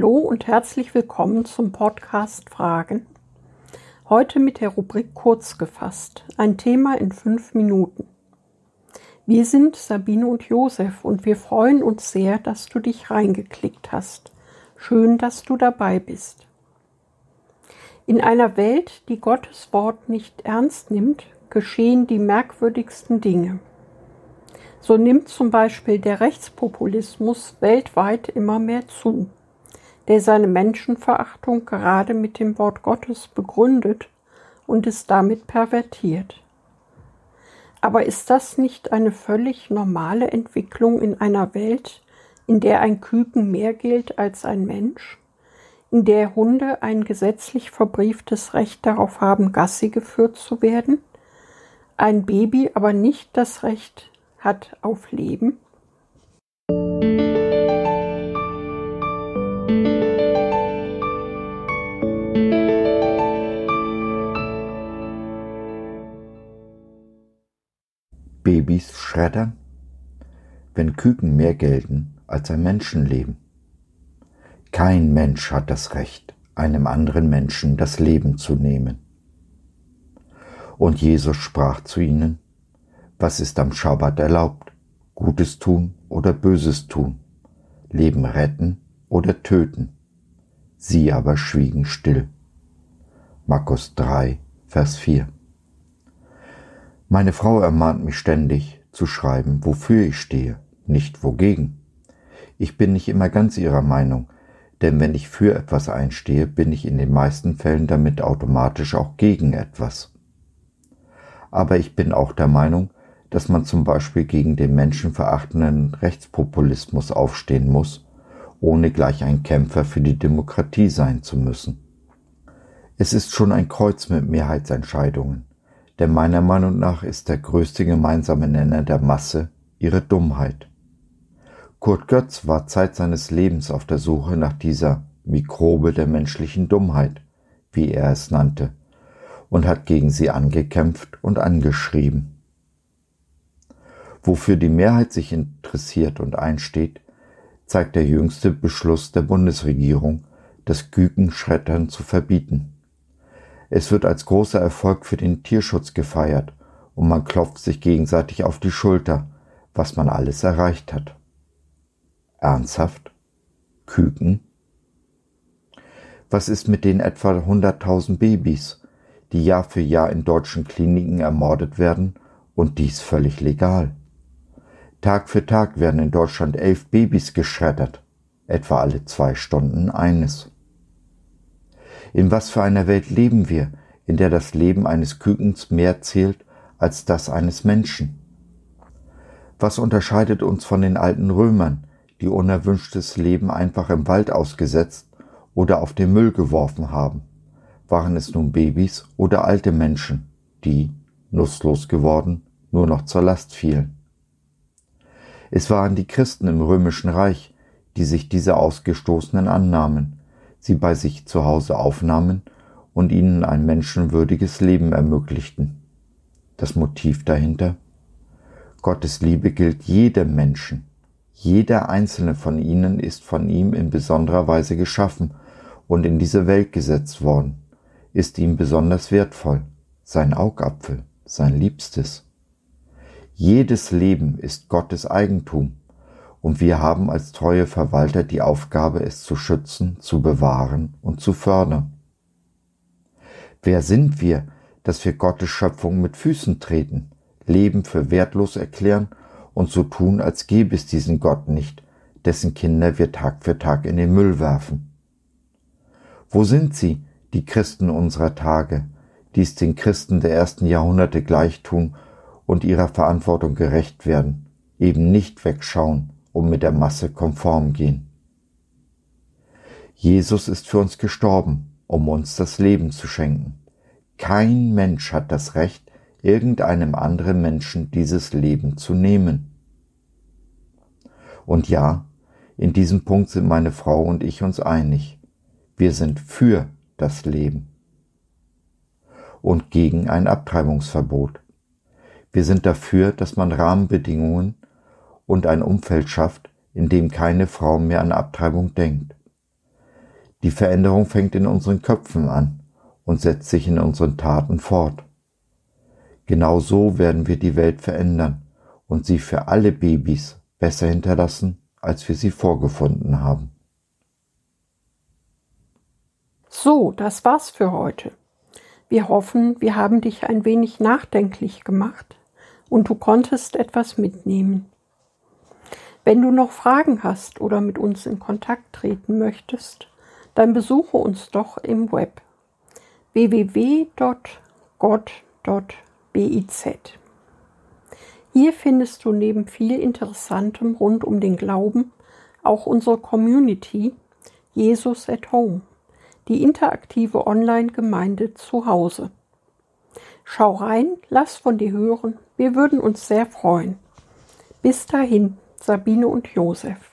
und herzlich willkommen zum Podcast Fragen. Heute mit der Rubrik Kurz gefasst. Ein Thema in fünf Minuten. Wir sind Sabine und Josef und wir freuen uns sehr, dass du dich reingeklickt hast. Schön, dass du dabei bist. In einer Welt, die Gottes Wort nicht ernst nimmt, geschehen die merkwürdigsten Dinge. So nimmt zum Beispiel der Rechtspopulismus weltweit immer mehr zu der seine Menschenverachtung gerade mit dem Wort Gottes begründet und es damit pervertiert. Aber ist das nicht eine völlig normale Entwicklung in einer Welt, in der ein Küken mehr gilt als ein Mensch, in der Hunde ein gesetzlich verbrieftes Recht darauf haben, Gassi geführt zu werden, ein Baby aber nicht das Recht hat auf Leben? Babys schreddern? Wenn Küken mehr gelten als ein Menschenleben. Kein Mensch hat das Recht, einem anderen Menschen das Leben zu nehmen. Und Jesus sprach zu ihnen, was ist am Schabbat erlaubt? Gutes tun oder Böses tun? Leben retten oder töten? Sie aber schwiegen still. Markus 3, Vers 4. Meine Frau ermahnt mich ständig zu schreiben, wofür ich stehe, nicht wogegen. Ich bin nicht immer ganz ihrer Meinung, denn wenn ich für etwas einstehe, bin ich in den meisten Fällen damit automatisch auch gegen etwas. Aber ich bin auch der Meinung, dass man zum Beispiel gegen den menschenverachtenden Rechtspopulismus aufstehen muss, ohne gleich ein Kämpfer für die Demokratie sein zu müssen. Es ist schon ein Kreuz mit Mehrheitsentscheidungen denn meiner Meinung nach ist der größte gemeinsame Nenner der Masse ihre Dummheit. Kurt Götz war Zeit seines Lebens auf der Suche nach dieser Mikrobe der menschlichen Dummheit, wie er es nannte, und hat gegen sie angekämpft und angeschrieben. Wofür die Mehrheit sich interessiert und einsteht, zeigt der jüngste Beschluss der Bundesregierung, das Kükenschreddern zu verbieten. Es wird als großer Erfolg für den Tierschutz gefeiert und man klopft sich gegenseitig auf die Schulter, was man alles erreicht hat. Ernsthaft? Küken? Was ist mit den etwa 100.000 Babys, die Jahr für Jahr in deutschen Kliniken ermordet werden und dies völlig legal? Tag für Tag werden in Deutschland elf Babys geschreddert, etwa alle zwei Stunden eines. In was für einer Welt leben wir, in der das Leben eines Kükens mehr zählt als das eines Menschen? Was unterscheidet uns von den alten Römern, die unerwünschtes Leben einfach im Wald ausgesetzt oder auf den Müll geworfen haben? Waren es nun Babys oder alte Menschen, die, nutzlos geworden, nur noch zur Last fielen? Es waren die Christen im römischen Reich, die sich dieser Ausgestoßenen annahmen, sie bei sich zu Hause aufnahmen und ihnen ein menschenwürdiges Leben ermöglichten. Das Motiv dahinter? Gottes Liebe gilt jedem Menschen. Jeder einzelne von ihnen ist von ihm in besonderer Weise geschaffen und in diese Welt gesetzt worden, ist ihm besonders wertvoll, sein Augapfel, sein Liebstes. Jedes Leben ist Gottes Eigentum und wir haben als treue Verwalter die Aufgabe, es zu schützen, zu bewahren und zu fördern. Wer sind wir, dass wir Gottes Schöpfung mit Füßen treten, Leben für wertlos erklären und so tun, als gäbe es diesen Gott nicht, dessen Kinder wir Tag für Tag in den Müll werfen? Wo sind sie, die Christen unserer Tage, die es den Christen der ersten Jahrhunderte gleich tun und ihrer Verantwortung gerecht werden, eben nicht wegschauen, und mit der Masse konform gehen. Jesus ist für uns gestorben, um uns das Leben zu schenken. Kein Mensch hat das Recht, irgendeinem anderen Menschen dieses Leben zu nehmen. Und ja, in diesem Punkt sind meine Frau und ich uns einig. Wir sind für das Leben und gegen ein Abtreibungsverbot. Wir sind dafür, dass man Rahmenbedingungen und ein Umfeld schafft, in dem keine Frau mehr an Abtreibung denkt. Die Veränderung fängt in unseren Köpfen an und setzt sich in unseren Taten fort. Genau so werden wir die Welt verändern und sie für alle Babys besser hinterlassen, als wir sie vorgefunden haben. So, das war's für heute. Wir hoffen, wir haben dich ein wenig nachdenklich gemacht und du konntest etwas mitnehmen. Wenn du noch Fragen hast oder mit uns in Kontakt treten möchtest, dann besuche uns doch im Web www.gott.biz. Hier findest du neben viel Interessantem rund um den Glauben auch unsere Community Jesus at Home, die interaktive Online-Gemeinde zu Hause. Schau rein, lass von dir hören, wir würden uns sehr freuen. Bis dahin, Sabine und Josef.